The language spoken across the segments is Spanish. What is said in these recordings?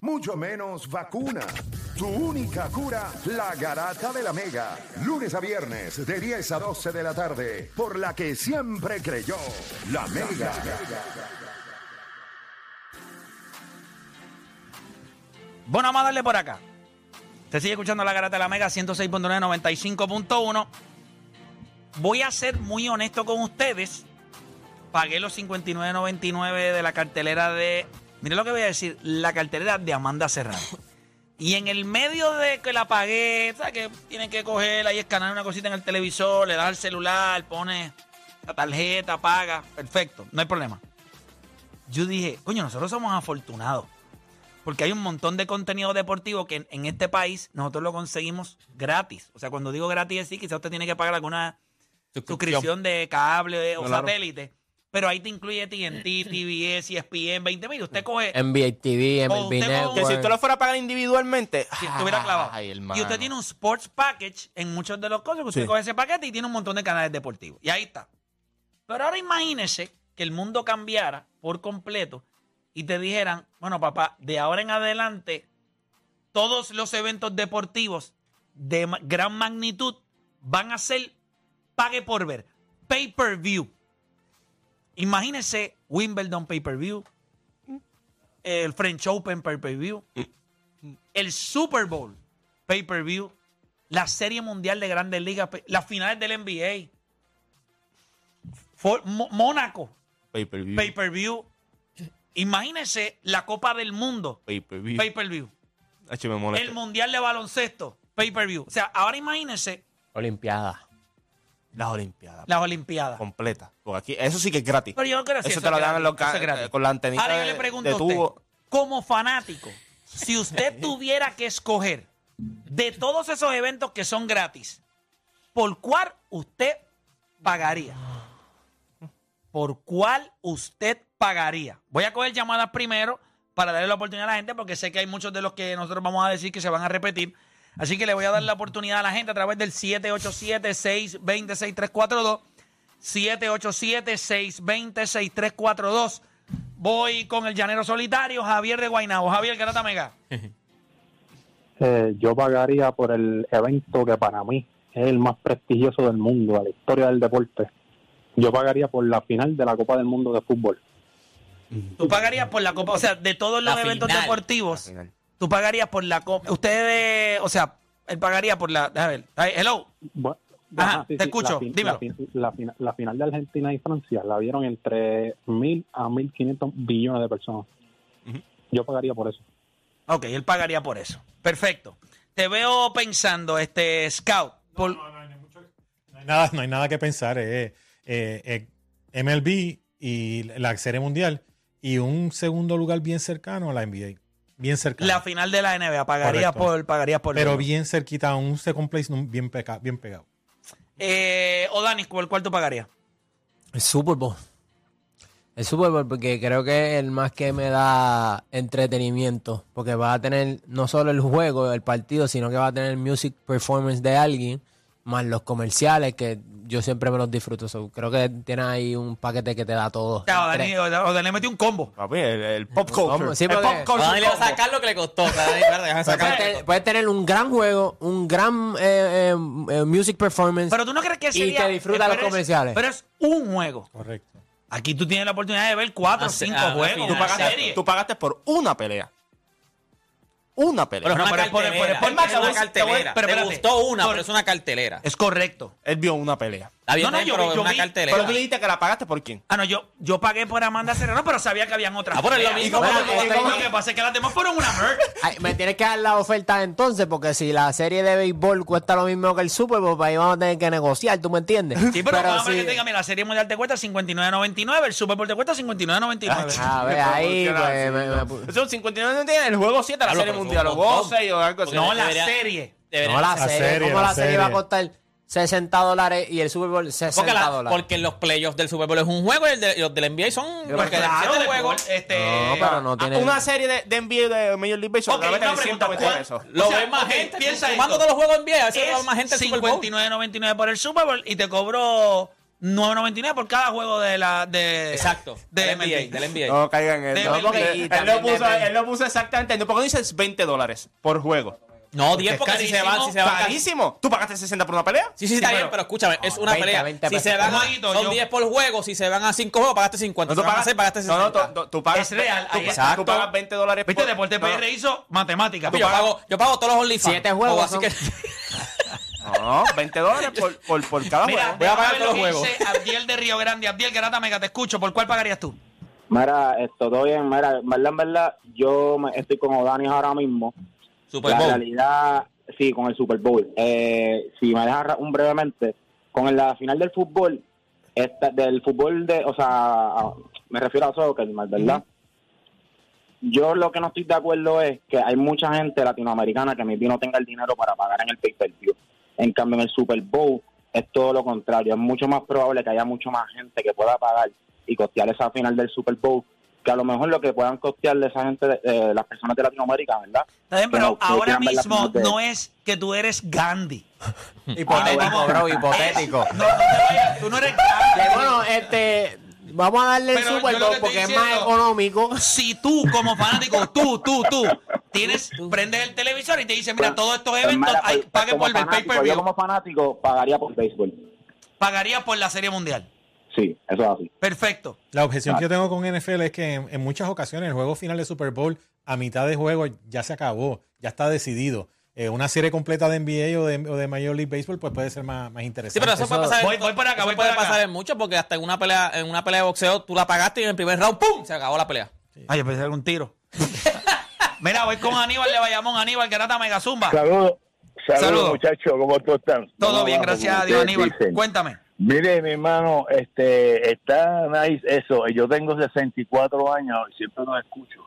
mucho menos vacuna. Tu única cura, la garata de la mega. Lunes a viernes, de 10 a 12 de la tarde, por la que siempre creyó, la mega. Bueno, vamos a darle por acá. Se sigue escuchando la garata de la Mega 106.9, 95.1. Voy a ser muy honesto con ustedes. Pagué los 59.99 de la cartelera de. Miren lo que voy a decir: la cartelera de Amanda Serrano. Y en el medio de que la pagué, ¿sabes? Que tienen que coger ahí, escanear una cosita en el televisor, le das al celular, pone la tarjeta, paga. Perfecto, no hay problema. Yo dije, coño, nosotros somos afortunados. Porque hay un montón de contenido deportivo que en, en este país nosotros lo conseguimos gratis. O sea, cuando digo gratis, sí, quizás usted tiene que pagar alguna suscripción de cable o Claro. satélite. Pero ahí te incluye TNT, TBS, ESPN, 20 mil. Usted coge, NBA TV, MLB usted Que si usted lo fuera a pagar individualmente, si estuviera clavado. Ay, y usted tiene un sports package en muchos de los cosas. que Usted Sí. coge ese paquete y tiene un montón de canales deportivos. Y ahí está. Pero ahora imagínese que el mundo cambiara por completo y te dijeran, bueno, papá, de ahora en adelante, todos los eventos deportivos de gran magnitud van a ser pague por ver, pay per view. Imagínese Wimbledon pay per view, el French Open pay per view, el Super Bowl pay per view, la Serie Mundial de Grandes Ligas, las finales del NBA, For- Mo- Mónaco Pay-per-view. pay per view. Imagínese la Copa del Mundo Pay-per-view. el Mundial de Baloncesto pay per view. O sea, ahora imagínese Olimpiada. Las Olimpiadas. las Olimpiadas. Completa. Porque aquí, eso sí que es gratis. Pero yo creo que eso eso te lo dan en los eh, con la antenita Ahora yo le pregunto de a usted, tubo. como fanático, si usted tuviera que escoger de todos esos eventos que son gratis, ¿por cuál usted pagaría? ¿Por cuál usted pagaría? Voy a coger llamadas primero para darle la oportunidad a la gente porque sé que hay muchos de los que nosotros vamos a decir que se van a repetir. Así que le voy a dar la oportunidad a la gente a través del 787-620-6342. 787-620-6342. Voy con el llanero solitario, Javier de Guaynabo. Javier Garata Mega. Eh, yo pagaría por el evento que para mí es el más prestigioso del mundo, de la historia del deporte. Yo pagaría por la final de la Copa del Mundo de Fútbol. Tú pagarías por la copa, o sea, de todos los La eventos final. deportivos. Tú pagarías por la copa. Ustedes, o sea, él pagaría por la. Déjame ver. Ay, Hello. Ajá, te escucho, La, fin- dímelo. la fin- la fin- la final de Argentina y Francia la vieron entre mil a mil quinientos billones de personas. Yo pagaría por eso. Ok, él pagaría por eso. Perfecto. Te veo pensando, este Scout. por- No hay nada, no hay nada que pensar. eh, eh, eh, MLB y la Serie Mundial y un segundo lugar bien cercano a la NBA. Bien cercano. la final de la NBA, pagaría Correcto. por, pagaría por pero bien cerquita, un second place bien, peca- bien pegado. Eh, o Dani, ¿por cuál tú pagarías? El Super Bowl. El Super Bowl porque creo que es el más que me da entretenimiento. Porque va a tener no solo el juego, el partido, sino que va a tener music performance de alguien, más los comerciales que yo siempre me los disfruto. So, creo que tiene ahí un paquete que te da todo. O sea, o Dani, o Dani metió un combo. Papi, el, el pop culture. Sí, el porque- pop culture Dani le va a combo. sacar lo que le costó. o sea, Dani, espérate, déjame Puedes sacar. tener, puedes tener un gran juego, un gran eh, eh, eh, music performance. Pero tú no crees que Y sería. te disfrutas pero los es- comerciales. Pero es un juego. Correcto. Aquí tú tienes la oportunidad de ver cuatro o Ah, sí, cinco ah, juegos. final. Tú una pagaste, serie. tú pagaste por una pelea. Una pelea. Pero es No, una pero es por- cartelera. por- por- es una te cartelera. pero Te espérate. gustó una, Por- pero es una cartelera. Es correcto. Él vio una pelea. No, no, yo pero yo una vi- cartelera. Pero tú dijiste que la pagaste por quién. Ah, no, yo, yo pagué por Amanda Serrano, pero sabía que habían otras. Ah, pero es lo mismo, ¿Y cómo- pero- Lo que pasa es que las demás fueron una merch. Ay, me tienes que dar la oferta entonces, porque si la serie de béisbol cuesta lo mismo que el Super Bowl, pues ahí vamos a tener que negociar, ¿tú me entiendes? Sí, pero, vamos a ver que tenga, mira, la Serie Mundial te cuesta 59.99, el Super Bowl te cuesta 59.99. A ver, ahí, pues, Son 59 no tiene el juego 7 la Claro, serie pero mundial, un montón. 12 o algo así. Porque no, la debería- serie. Debería- no la, serie, serie, ¿cómo la, la serie va a serie. costar 60 dólares y el Super Bowl 60 porque, la- dólares? porque los playoffs del Super Bowl es un juego y el de- los del NBA son Pero porque Claro, siete de juegos. juegos, este, No, pero no tiene... Una serie de, de NBA de Major League Baseball Ok, te la meten una en pregunta, 120 ¿cuál- pesos. Lo O sea, ven más ok, gente. piensa Sumando esto. todos los juegos NBA, a veces es va más gente al Super Bowl. 59.99 por el Super Bowl y te cobró 9.99 por cada juego de la de Exacto. de del MLB. NBA. Del NBA. No caigan en eso. Porque Y él, lo puso, él lo puso exactamente. ¿Por qué no dices 20 dólares por juego? No, 10 es porque si se van, carísimo, si se van Carísimo. ¿Tú pagaste 60 por una pelea? Sí, sí, está Sí, bien, pero- pero escúchame, es una 20, pelea. 20 si se van a, son yo- 10 por juego, si se van a 5 juegos, pagaste 50. No, si se van a 6, pagaste 60. no, no, tú, tú pagas. Es real, Tú, ahí- tú Exacto. pagas 20 dólares Viste, por- Deporte no, PR hizo matemáticas. yo, pago, yo pago todos los OnlyFans. Siete juegos O así que, No, 20 dólares por, por, por cada Mira, juego. Voy a pagar todos lo los juegos. dice Abdiel de Río Grande. Abdiel Garata Mega, te escucho. ¿Por cuál pagarías tú? Mira, esto todo bien. Mira, en verdad, en verdad, yo me- estoy como Dani ahora mismo. Super la Bowl. realidad, sí, con el Super Bowl. Eh, si me dejas ra- un brevemente, con la final del fútbol, esta, del fútbol de, o sea, a- me refiero a soccer, ¿verdad? Yo lo que no estoy de acuerdo es que hay mucha gente latinoamericana que maybe no tenga el dinero para pagar en el pay-per-view. En cambio, en el Super Bowl es todo lo contrario. Es mucho más probable que haya mucho más gente que pueda pagar y costear esa final del Super Bowl que a lo mejor lo que puedan costearle esa gente, de- eh, las personas de Latinoamérica, ¿verdad? Está bien, pero no- ahora mismo de- no es que tú eres Gandhi. Hipotético, bro, hipotético. No, no. Tú no eres Gandhi. Bueno, este. Vamos a darle el Super yo Bowl que porque es más económico. Si tú, como fanático, tú, tú, tú, tienes, prendes el televisor y te dice, mira, todos estos Pues eventos, mira, hay, pues, pague por el fanático, Yo pay-per-view. como fanático pagaría por béisbol. Pagaría por la Serie Mundial. Sí, eso es así. Perfecto. La objeción que yo tengo con NFL es que en, en muchas ocasiones el juego final de Super Bowl a mitad de juego ya se acabó, ya está decidido. Eh, una serie completa de NBA o de, o de Major League Baseball pues puede ser más, más Sí, interesante. pero eso, puede pasar. Voy- en- voy por acá, voy puede por acá. en mucho porque hasta en una pelea, en una pelea de boxeo tú la pagaste y en el primer round ¡pum! se acabó la pelea. Ay, yo pensé un tiro. Mira, voy con Aníbal de Bayamón. Aníbal, Garata Mega Zumba. Saludos, saludos Saludos. muchachos, ¿cómo tú están? Todo Vamos bien, gracias a Dios, Aníbal. dicen. Cuéntame. Mire, mi hermano, este, está nice eso. Yo tengo 64 años y siempre los escucho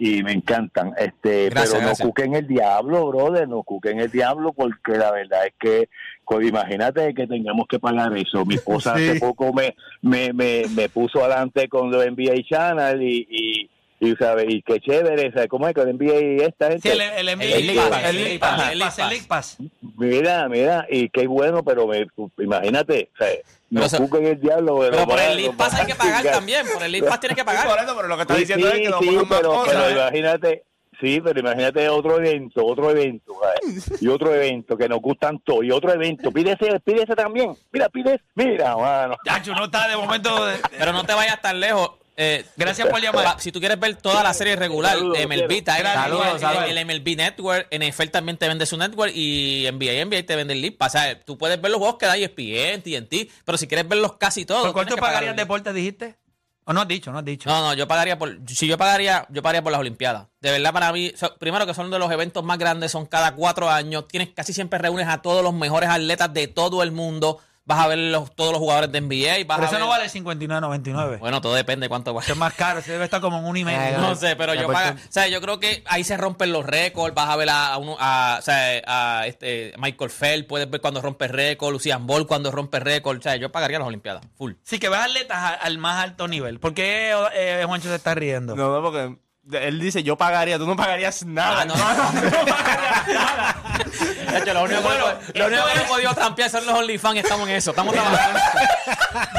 y me encantan. Este, Gracias, pero no gracias. cuquen el diablo, brother, no cuquen el diablo porque la verdad es que, pues, imagínate que tengamos que pagar eso. Mi esposa Sí. hace poco me, me, me, me puso adelante con lo NBA Channel y, y, y ¿sabes? Y qué chévere, ¿sabes cómo es con NBA esta gente? Sí, el, el, El League Pass, el League Pass, el League Pass, el League Pass. Mira, mira, y qué bueno, pero me, imagínate, o sea, no Pero cuquen el diablo. Pero por van a- el League Pass hay que pagar también. Por el League Pass tienes que Por pagar. eso, pero lo que está Sí, diciendo es sí, que no sí, pero, cosas. pero ¿eh? imagínate, sí, pero imagínate otro evento, otro evento, ¿sabes? y otro evento que nos gustan todos, y otro evento, pídese, pídese también, mira, pídese, mira, mano. Chacho, no está de momento. de- Pero no te vayas tan lejos. Eh, Gracias por llamar. Si tú quieres ver toda la serie regular Saludos, de MLB, está Saludos, el, saludos. el MLB Network, NFL también te vende su network y NBA, NBA te vende el League. O sea, tú puedes ver los juegos que da ESPN, TNT, pero si quieres verlos casi todos. ¿Por cuánto pagarías el- deporte, dijiste? ¿O no has dicho? No has dicho. No, no, yo pagaría por. Si yo pagaría, yo pagaría por las Olimpiadas. De verdad, para mí, so- primero que son de los eventos más grandes, son cada cuatro años. Tienes casi siempre reúnes a todos los mejores atletas de todo el mundo. Vas a ver los- todos los jugadores de NBA. Vas Pero a eso ver- no vale 59.99. Bueno, todo depende de cuánto vale. Eso es más caro. Ese debe estar como en un y medio. Ay, No sé, pero yo Deporte- paga, o sea, yo creo que ahí se rompen los récords, vas a ver a, a uno, a, o sea, a este Michael Phelps, puedes ver cuando rompe récord, Lucian Ball cuando rompe récord, o sea, yo pagaría las Olimpiadas, full. Sí, que ves atletas al más alto nivel. ¿Por qué eh, Juancho se está riendo? No, no, porque él dice, yo pagaría, tú no pagarías nada. Ah, no, De hecho, lo único, Bueno, que, lo único esto que no es- he podido trampear son los OnlyFans, estamos en eso, estamos trabajando.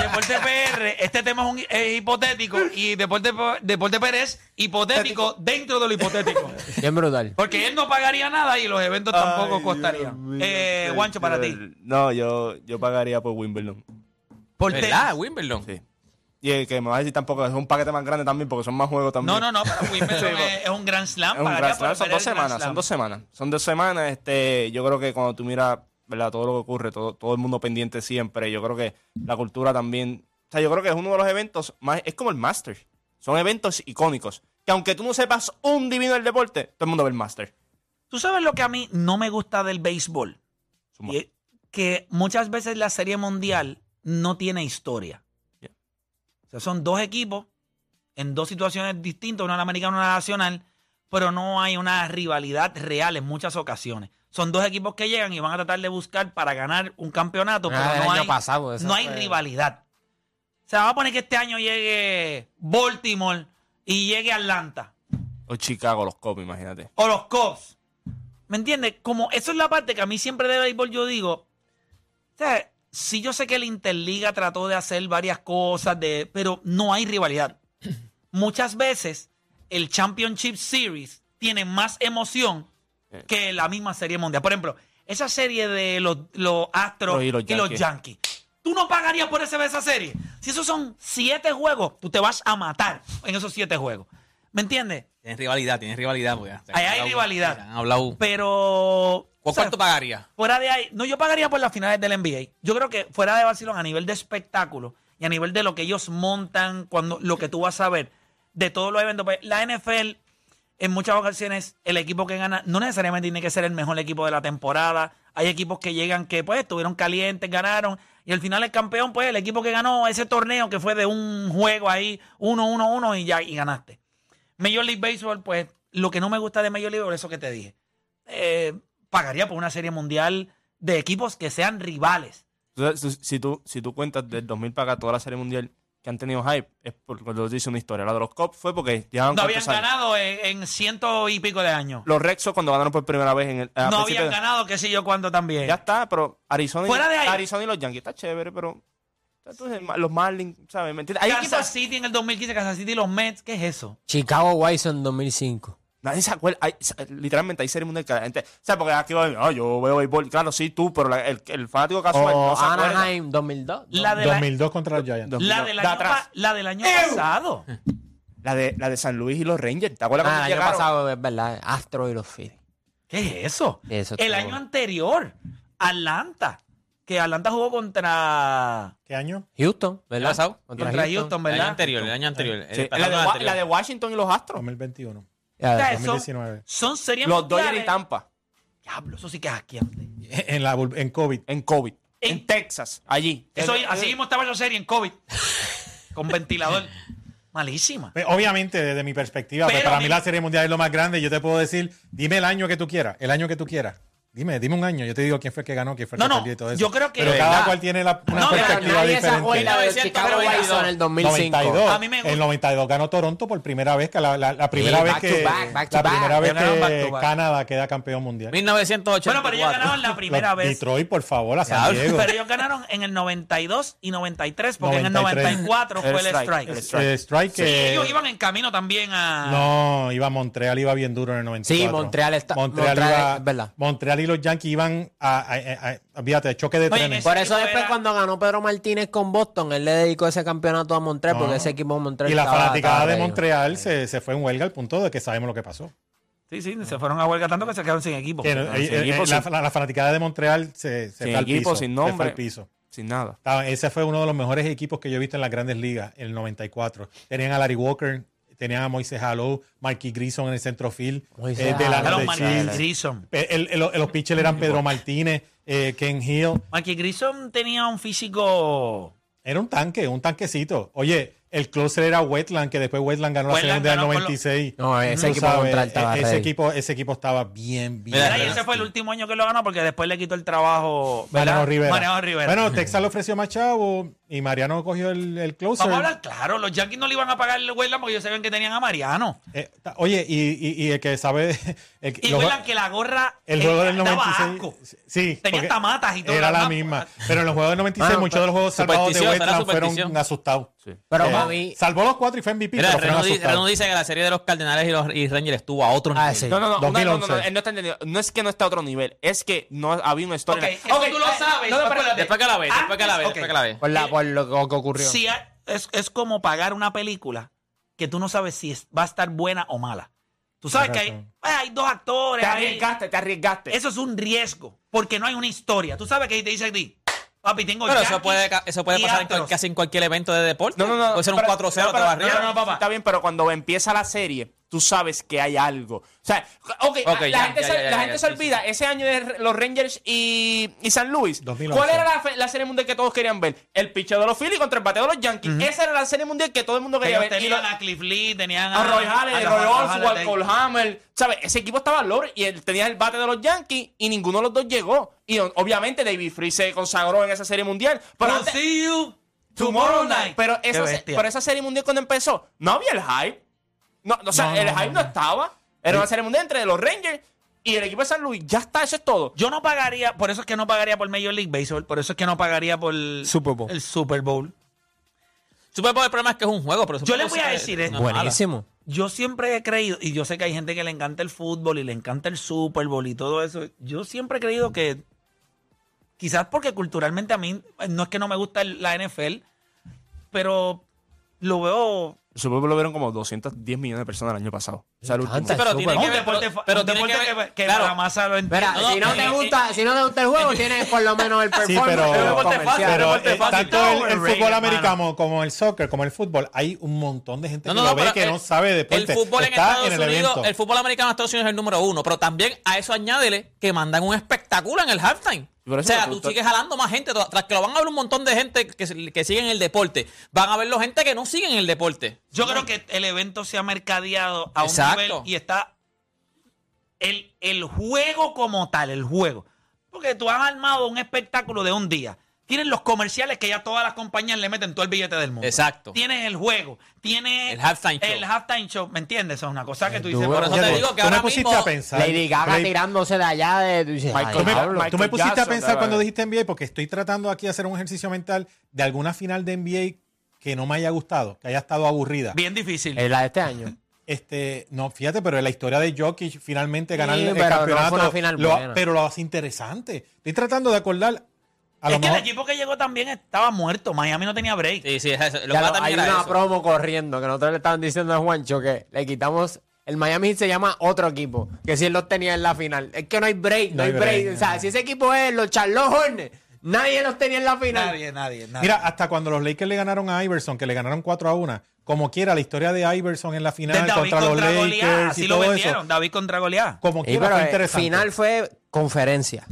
Deporte PR, este tema es, un, es hipotético y Deporte, Deporte PR es hipotético dentro de lo hipotético. Bien brutal. Porque él no pagaría nada y los eventos tampoco Ay, costarían. Dios Eh, qué Juancho, para ti. No, yo, yo pagaría por Wimbledon. Por ¿Verdad? Wimbledon. Sí. Y el que me va a decir tampoco, es un paquete más grande también porque son más juegos también. No, no, no, pero Wimbledon Sí, es, es un Grand Slam. Es un Grand Slam, son dos semanas, Slam. son dos semanas. Son dos semanas, este, yo creo que cuando tú miras, ¿verdad? Todo lo que ocurre, todo, todo el mundo pendiente siempre, yo creo que la cultura también, o sea, yo creo que es uno de los eventos más, es como el Master. Son eventos icónicos, que aunque tú no sepas un divino del deporte, todo el mundo ve el Master. Tú sabes lo que a mí no me gusta del béisbol. Y que muchas veces la serie mundial no tiene historia. O sea, son dos equipos en dos situaciones distintas, una americana y una nacional, pero no hay una rivalidad real en muchas ocasiones. Son dos equipos que llegan y van a tratar de buscar para ganar un campeonato, pero Ah, el no hay, pasado, no hay rivalidad. O sea, vamos a poner que este año llegue Baltimore y llegue Atlanta O Chicago, los Cubs, imagínate. o los Cubs. ¿Me entiendes? Como eso es la parte que a mí siempre de béisbol yo digo, o sea, sí yo sé que la Interliga trató de hacer varias cosas, de, pero no hay rivalidad. Muchas veces el Championship Series tiene más emoción que la misma serie mundial. Por ejemplo, esa serie de los, los Astros Y y los. Yankees. ¿Tú no pagarías por ese, esa serie? Si esos son siete juegos, tú te vas a matar en esos siete juegos. ¿Me entiendes? Tienes rivalidad, tienes rivalidad. Porque han Ahí hay hablado- rivalidad. Han hablado. Pero. ¿Cu- o sea, ¿Cuánto pagaría? Fuera de ahí, no, yo pagaría por las finales del NBA. Yo creo que fuera de Barcelona, a nivel de espectáculo y a nivel de lo que ellos montan, cuando lo que tú vas a ver de todos los eventos, pues, la NFL, en muchas ocasiones, el equipo que gana no necesariamente tiene que ser el mejor equipo de la temporada. Hay equipos que llegan que, pues, estuvieron calientes, ganaron, y al final el campeón, pues, el equipo que ganó ese torneo que fue de un juego ahí, 1-1-1 y ya, y ganaste. Major League Baseball, pues, lo que no me gusta de Major League Baseball es eso que te dije. Eh, pagaría por una serie mundial de equipos que sean rivales. Entonces, si tú, si tú cuentas del 2000 para acá toda la serie mundial que han tenido hype, es porque lo dice una historia. La de los Cubs fue porque llevaban No habían ganado en, en ciento y pico de años. Los Rexos cuando ganaron por primera vez en el. No habían ganado, qué sé yo, cuánto también. Ya está, pero Arizona, Fuera de y, ahí. Arizona y los Yankees está chévere, pero. Entonces, los Marlins, ¿sabes? ¿Me entiendes? Hay Kansas equipos. City en el 2015, Kansas City y los Mets, ¿qué es eso? Chicago White en 2005. Nadie se acuerda. hay- literalmente hay serie mundial que la gente. ¿Sabes? Porque aquí va, ah, yo veo béisbol. Claro, sí, tú, pero la- el, el fanático casual O no se acuerda. Anaheim 2002. La, de la, 2002 contra los Giants. Dos- la del de año, atrás. pa- la del año pasado. La de, la de San Luis y los Rangers. ¿Te acuerdas Ah, cuando el año llegaron? pasado, es verdad. Astro y los Phillies. ¿Qué es eso? Eso el estuvo- año anterior, Atlanta. Que Atlanta jugó contra, ¿Qué año? Houston, ¿verdad? pasado? contra Houston, El año ¿verdad? anterior, el año anterior. Sí, El la, de, Wa- anterior. la de Washington y los Astros. 2021. Ya, O sea, ya. son, 2019. son series Los Dodgers y Tampa. Diablo, eso sí que es asqueante. En, la, en COVID. En COVID. En- En, Texas, allí. Eso, así mismo estaba esa serie en COVID. con ventilador. Malísima. Pues, Obviamente, desde mi perspectiva, pues, Pero para mi- mí la Serie Mundial es lo más grande. Yo te puedo decir, dime el año que tú quieras, el año que tú quieras. Dime, dime un año. Yo te digo quién fue el que ganó, quién fue el No, que no, perdió y todo eso. yo creo que- Pero de cada verdad. cual tiene la, una No, pero perspectiva diferente. acuerda del 1900, Chicago en el 2005. 92. A mí me gusta. El 92 ganó Toronto por primera vez, que la, la- la primera Sí, vez que back, back la primera back. vez ganaron back que. Canadá queda campeón mundial. 1984. Bueno, pero ellos ganaron la primera vez. Detroit, por favor, a San. Diego. Pero ellos ganaron en el 92 y 93, porque en el 93. 94 fue el El strike, strike. el strike. strike Sí, ellos iban en camino también a. No, iba a Montreal, iba bien duro en el 94. Sí, Montreal está- Montreal, Montreal iba- es verdad. Montreal y los Yankees iban a, a, a- a- fíjate, choque de Oye, trenes. Por eso después era- cuando ganó Pedro Martínez con Boston, él le dedicó ese campeonato a Montreal porque ese equipo de Montreal Y la fanaticada de. Montreal se, se fue en huelga al punto de que sabemos lo que pasó. Sí, sí, se fueron a huelga tanto que se quedaron sin equipo. Que, no, eh, sin eh, equipo, la, sin- la- la fanaticada de Montreal se, se Sin fue al equipo, piso. sin se fue nombre. al piso. Sin nada. Ese fue uno de los mejores equipos que yo he visto en las grandes ligas, en el 94. Tenían a Larry Walker, tenían a Moises Hallou, Marky Grison en el centrofield. Eh, de la- de Marquis. Eh, el- el- los pitchers eran Pedro Martínez, eh, Ken Hill. Marquis Grissom tenía un físico. Era un tanque, un tanquecito. Oye, el closer era Wetland, que después Wetland ganó la Wetland con lo- 96. No, ese equipo estaba e- ese equipo, ese equipo estaba bien, bien. Mira, y ese fue el último año que lo ganó porque después le quitó el trabajo. Mariano Rivera. Mariano Rivera. Bueno, Texas le ofreció más chavo y Mariano cogió el, el closer. Vamos a hablar claro, los Yankees no le iban a pagar el Wetland porque ellos sabían que tenían a Mariano. Eh, ta- oye, y, y- y el que sabe. el que- Y los- que la gorra el eh, juego del daba 96. asco. Sí. Tenía porque hasta matas y todo. Era la misma. Pero en los juegos del 96, Ah, muchos de los juegos salvados de era Wetland fueron superstición. asustados. Pero Eh, para mí, Salvó los cuatro y fue MVP, Mira, pero fueron Renu, di- asustados. Renu dice que la serie de los Cardenales y los y Rangers estuvo a otro Ah, nivel. sí. No, no, no, una- no, no, 2011. no, él no está entendiendo. No es que no está a otro nivel, es que no había una historia. Ok, eso tú lo eh, sabes, no, no, pero- acuérdate. Después que la ve, después que la ve, Antes, después que la ve. por, la, por lo que ocurrió. Sí, hay- es, es como pagar una película que tú no sabes si es- va a estar buena o mala. Tú sabes que hay, eh, hay dos actores. Te hay- arriesgaste, te arriesgaste. eso es un riesgo, porque no hay una historia. Tú sabes que te dice a ti, papi, tengo Pero eso puede, eso puede pasar en casi en cualquier evento de deporte. No, no, no. Puede ser un pero- 4-0 no, te va pero- arriba. no, no, papá. Está bien, pero cuando empieza la serie, tú sabes que hay algo. O sea, ok, la ya, gente, ya, se, ya, la gente se sí, olvida. Ese año de los Rangers y, y San Luis. 2011. ¿Cuál era la, la serie mundial que todos querían ver? El picheo de los Phillies contra el bateo de los Yankees. Esa era la serie mundial que todo el mundo quería Ellos ver. Y tenían a Cliff Lee, tenían a Roy a Roy Roy Oswalt, Halladay. Cole Hammer. ¿Sabes? Ese equipo estaba lore y él tenía el bate de los Yankees y ninguno de los dos llegó. Y obviamente David Free se consagró en esa serie mundial. Pero We'll see you tomorrow night. pero esa, pero esa serie mundial cuando empezó, no había el hype. No, o sea, No, el hype no, no, no. estaba. Era una serie mundial entre los Rangers Y el equipo de San Luis, ya está, eso es todo. Yo no pagaría, por eso es que no pagaría por Major League Baseball, por eso es que no pagaría por Super Bowl. el Super Bowl. Super Bowl el problema es que es un juego, pero Yo Super le Bowl voy a decir esto. no es nada. Buenísimo. Yo siempre he creído, y yo sé que hay gente que le encanta el fútbol y le encanta el Super Bowl y todo eso. Yo siempre he creído que, quizás porque culturalmente a mí, no es que no me gusta el- la NFL, pero lo veo. El Super Bowl lo vieron como 210 millones de personas el año pasado. O sea, el último. Sí, pero tiene que ver, deporte, pero, tiene deporte que que, ver, que claro, la masa lo entiende. Mira, No, si no eh, te eh, gusta, si no te gusta el juego, tienes por lo menos el Sí, performance pero- comercial. fácil, Pero eh, tanto el, fútbol americano como el soccer, como el fútbol, hay un montón de gente No, que no, lo no, ve que el- no sabe de deporte. El fútbol en Estados en el Unidos, evento. el fútbol americano en Estados Unidos es el número uno, pero también a eso añádele que mandan un espectáculo en el halftime. O sea, tú sigues jalando más gente, tras que lo van a ver un montón de gente que, que siguen el deporte. Van a verlo gente que no siguen el deporte. Yo creo que el evento se ha mercadeado a un Exacto. nivel y está el, el juego como tal, el juego. Porque tú has armado un espectáculo de un día. Tienes los comerciales que ya todas las compañías le meten todo el billete del mundo. Exacto. Tienes el juego, tienes El halftime show. El halftime show, ¿me entiendes? Eso es una cosa que tú dices. Por eso te digo que tú ahora me pusiste mismo- a pensar. Lady Gaga Play- tirándose de allá de... tú dices, Michael- Tú me, tú me pusiste a Jackson, pensar de cuando dijiste NBA porque estoy tratando aquí de hacer un ejercicio mental de alguna final de NBA que no me haya gustado, que haya estado aburrida. Bien difícil. Es la de este año. Este, no, fíjate, pero la historia de Jokic finalmente ganar Sí, el pero no campeonato, fue una final lo- buena. pero lo hace interesante. Estoy tratando de acordar a es lo que el equipo que llegó también estaba muerto. Miami no tenía break. Sí, sí, es eso. Lo Ya que lo- también hay una eso. promo corriendo que nosotros le estaban diciendo a Juancho que le quitamos. El Miami Heat se llama otro equipo, que si él los tenía en la final. Es que no hay break, no, hay break. O sea, si ese equipo es los Charlotte Hornets, nadie los tenía en la final. Nadie, nadie, nadie. Mira, hasta cuando los Lakers le ganaron a Iverson, que le ganaron 4 a 1, como quiera, la historia de Iverson en la final David contra los Goliat, Lakers así y lo todo vendieron. eso, David contra Goliat. como Sí, quiera pero fue el interesante. final fue conferencia.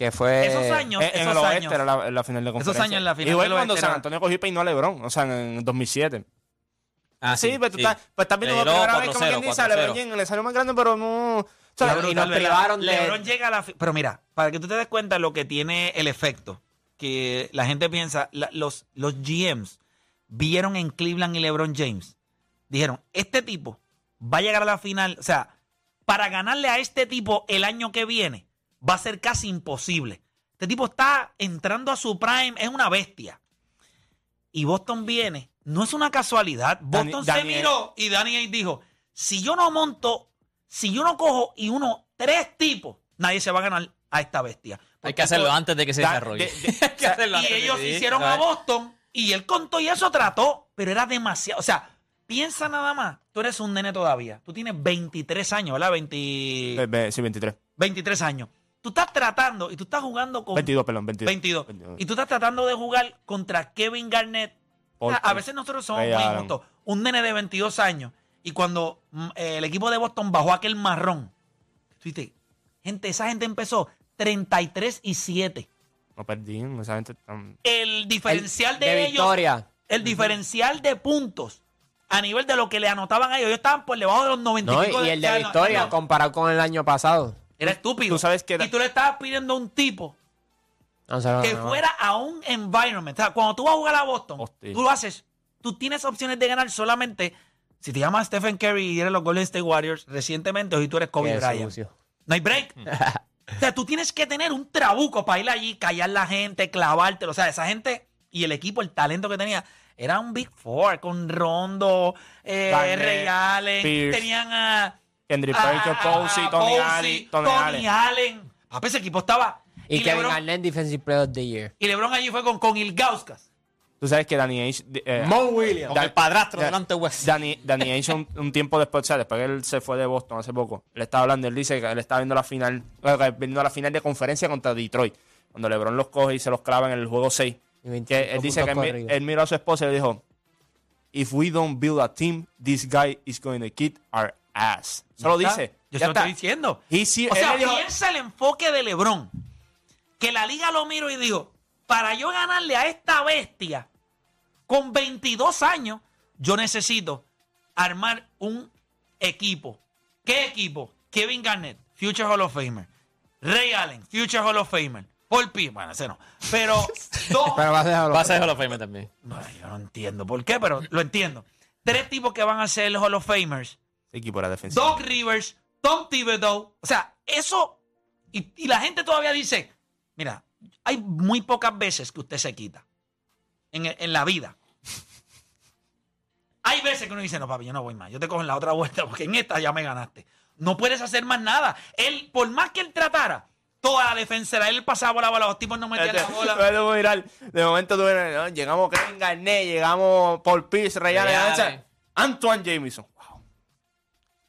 Que fue. Esos años, En, en esos el oeste años. era la, la final de conferencia. años en la final Igual del cuando oeste San era- Antonio cogió y peinó a LeBron, o sea, en, en 2007. Ah, sí, pero tú estás, pues estás viendo por primera vez como 4-0, quien dice a 4-0. LeBron James, le salió más grande, pero no... o sea, y nos privaron de- LeBron llega a la Pero mira, para que tú te des cuenta lo que tiene el efecto, que la gente piensa, la- los, los GMs vieron en Cleveland y LeBron James, dijeron, este tipo va a llegar a la final, o sea, para ganarle a este tipo el año que viene, va a ser casi imposible. Este tipo está entrando a su prime, es una bestia. Y Boston viene, no es una casualidad. Dani- Boston se Daniel- miró y Ainge dijo, si yo no monto, si yo no cojo y uno, tres tipos, nadie se va a ganar a esta bestia. Hay que hacerlo esto- antes de que se Da- desarrolle. de- de- Hay que hacerlo Y antes ellos hicieron a. Boston y él contó y eso trató, pero era demasiado. O sea, piensa nada más, tú eres un nene todavía, tú tienes 23 años, ¿verdad? 20 Ve- ve- Sí, 23. 23 años. Tú estás tratando y tú estás jugando con 22, perdón, 22. 22. 22. Y tú estás tratando de jugar contra Kevin Garnett. O sea, a veces nosotros somos Ray muy injustos. Un nene de 22 años y cuando mm, eh, el equipo de Boston bajó aquel marrón, tú dices, gente, esa gente empezó 33 y 7. No perdí, esa gente tan... El diferencial El- de, de ellos, victoria. el diferencial de puntos a nivel de lo que le anotaban a ellos, ellos estaban por debajo de los 90 No, y el o sea, de victoria no, comparado con el año pasado. Era estúpido. Tú sabes que era- y tú le estabas pidiendo a un tipo No, lo que fuera a un environment. O sea, cuando tú vas a jugar a Boston, tú lo haces, tú tienes opciones de ganar solamente si te llamas Stephen Curry y eres los Golden State Warriors recientemente o si tú eres Kobe Bryant. No hay break. o sea, tú tienes que tener un trabuco para ir allí, callar la gente, clavártelo. O sea, esa gente y el equipo, el talento que tenía, era un Big Four con Rondo, eh, Allen, Pierce, tenían a... Kendrick a- Perkins, a- Posey, a Tony Posey, Allen, Tony Tony Allen. Allen. Papi, ese equipo estaba... Y, Kevin LeBron- Garnett, Defensive Player of the Year. y LeBron allí fue con, con Ilgauskas. Tú sabes que Danny Ainge... eh, Mo Williams. Con el padrastro Da- delante de West. Danny, Danny Ainge un, un tiempo después, o sea, después que él se fue de Boston hace poco, le estaba hablando, él dice que él estaba viendo la final, viendo la final de conferencia contra Detroit, cuando LeBron los coge y se los clava en el juego 6. Y 25 Que él dice que él, él miró a su esposa y le dijo, if we don't build a team, this guy is going to kick our ass. Eso lo ¿Está? dice. Yo Ya se lo está. estoy diciendo. Y si o sea, dijo- piensa el enfoque de LeBron. Que la liga lo miró y dijo, para yo ganarle a esta bestia con 22 años, yo necesito armar un equipo. ¿Qué equipo? Kevin Garnett, Future Hall of Famer. Ray Allen, Future Hall of Famer. Paul Pierce, bueno, ese no. Pero dos, Pero vas a dejarlo. Va a ser Hall of Fame también. no, yo no entiendo por qué, pero lo entiendo. Tres tipos que van a ser Hall of Famers. Equipo era defensivo. Doc Rivers, Tom Thibodeau. O sea, eso. Y, y la gente todavía dice: Mira, hay muy pocas veces que usted se quita en, en la vida. Hay veces que uno dice: No, papi, yo no voy más. Yo te cojo en la otra vuelta porque en esta ya me ganaste. No puedes hacer más nada. Él, por más que él tratara, toda la defensa era él pasaba la bola, los tipos no metían la bola. Luego mirar, de momento tú ves, ¿no? llegamos Kevin Garnett, llegamos Paul Pierce, Reales. Allen, Antoine Jameson.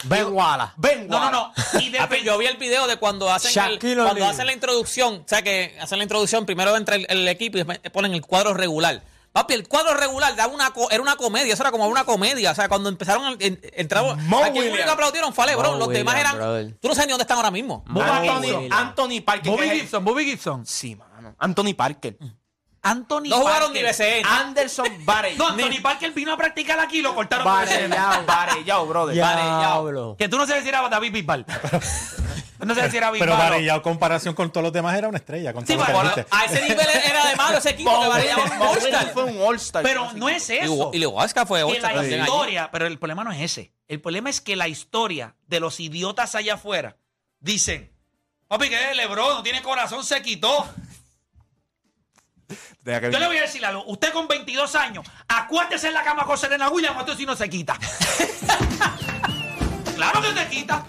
Ben Wallace. Ben No, no, no. Y Papi, defen- yo vi el video de cuando hacen, el- Shaquille cuando O'Neal. hacen la introducción. O sea, que hacen la introducción, primero entra el, el equipo y después ponen el cuadro regular. Papi, el cuadro regular daba una co- era una comedia, eso era como una comedia. O sea, cuando empezaron, a- en- entraron. Mo aquí el único Williams. que aplaudieron fue a LeBron. Mo Los demás Williams, eran. brother. Tú no sabes ni dónde están ahora mismo. Anthony. Anthony Parker. Bobby que es- Gibson, Bobby Gibson. Sí, mano. Anthony Parker. Anthony No jugaron Parker. ni BCN. Anderson Barrett. No, Anthony Parker vino a practicar aquí y lo cortaron. Varellao, Varellao, brother. Diablo. Que tú no sabes si era David Bisbal. No sabes si era Bisbal. Pero Varellao, en comparación con todos los demás, era una estrella. Con Sí, todo lo que bueno, dijiste. A ese nivel era de malo ese equipo que Varellao era un All-Star. fue un All-Star. Pero no es Y eso. Y Lewaska fue que All-Star la también allí. historia, pero el problema no es ese. El problema es que la historia de los idiotas allá afuera dicen, papi, que Lebron no tiene corazón, se quitó. Tenía que- Yo le voy a decir algo. Usted con 22 años, acuérdese en la cama con Serena Williams, esto si no se quita. claro que se quita.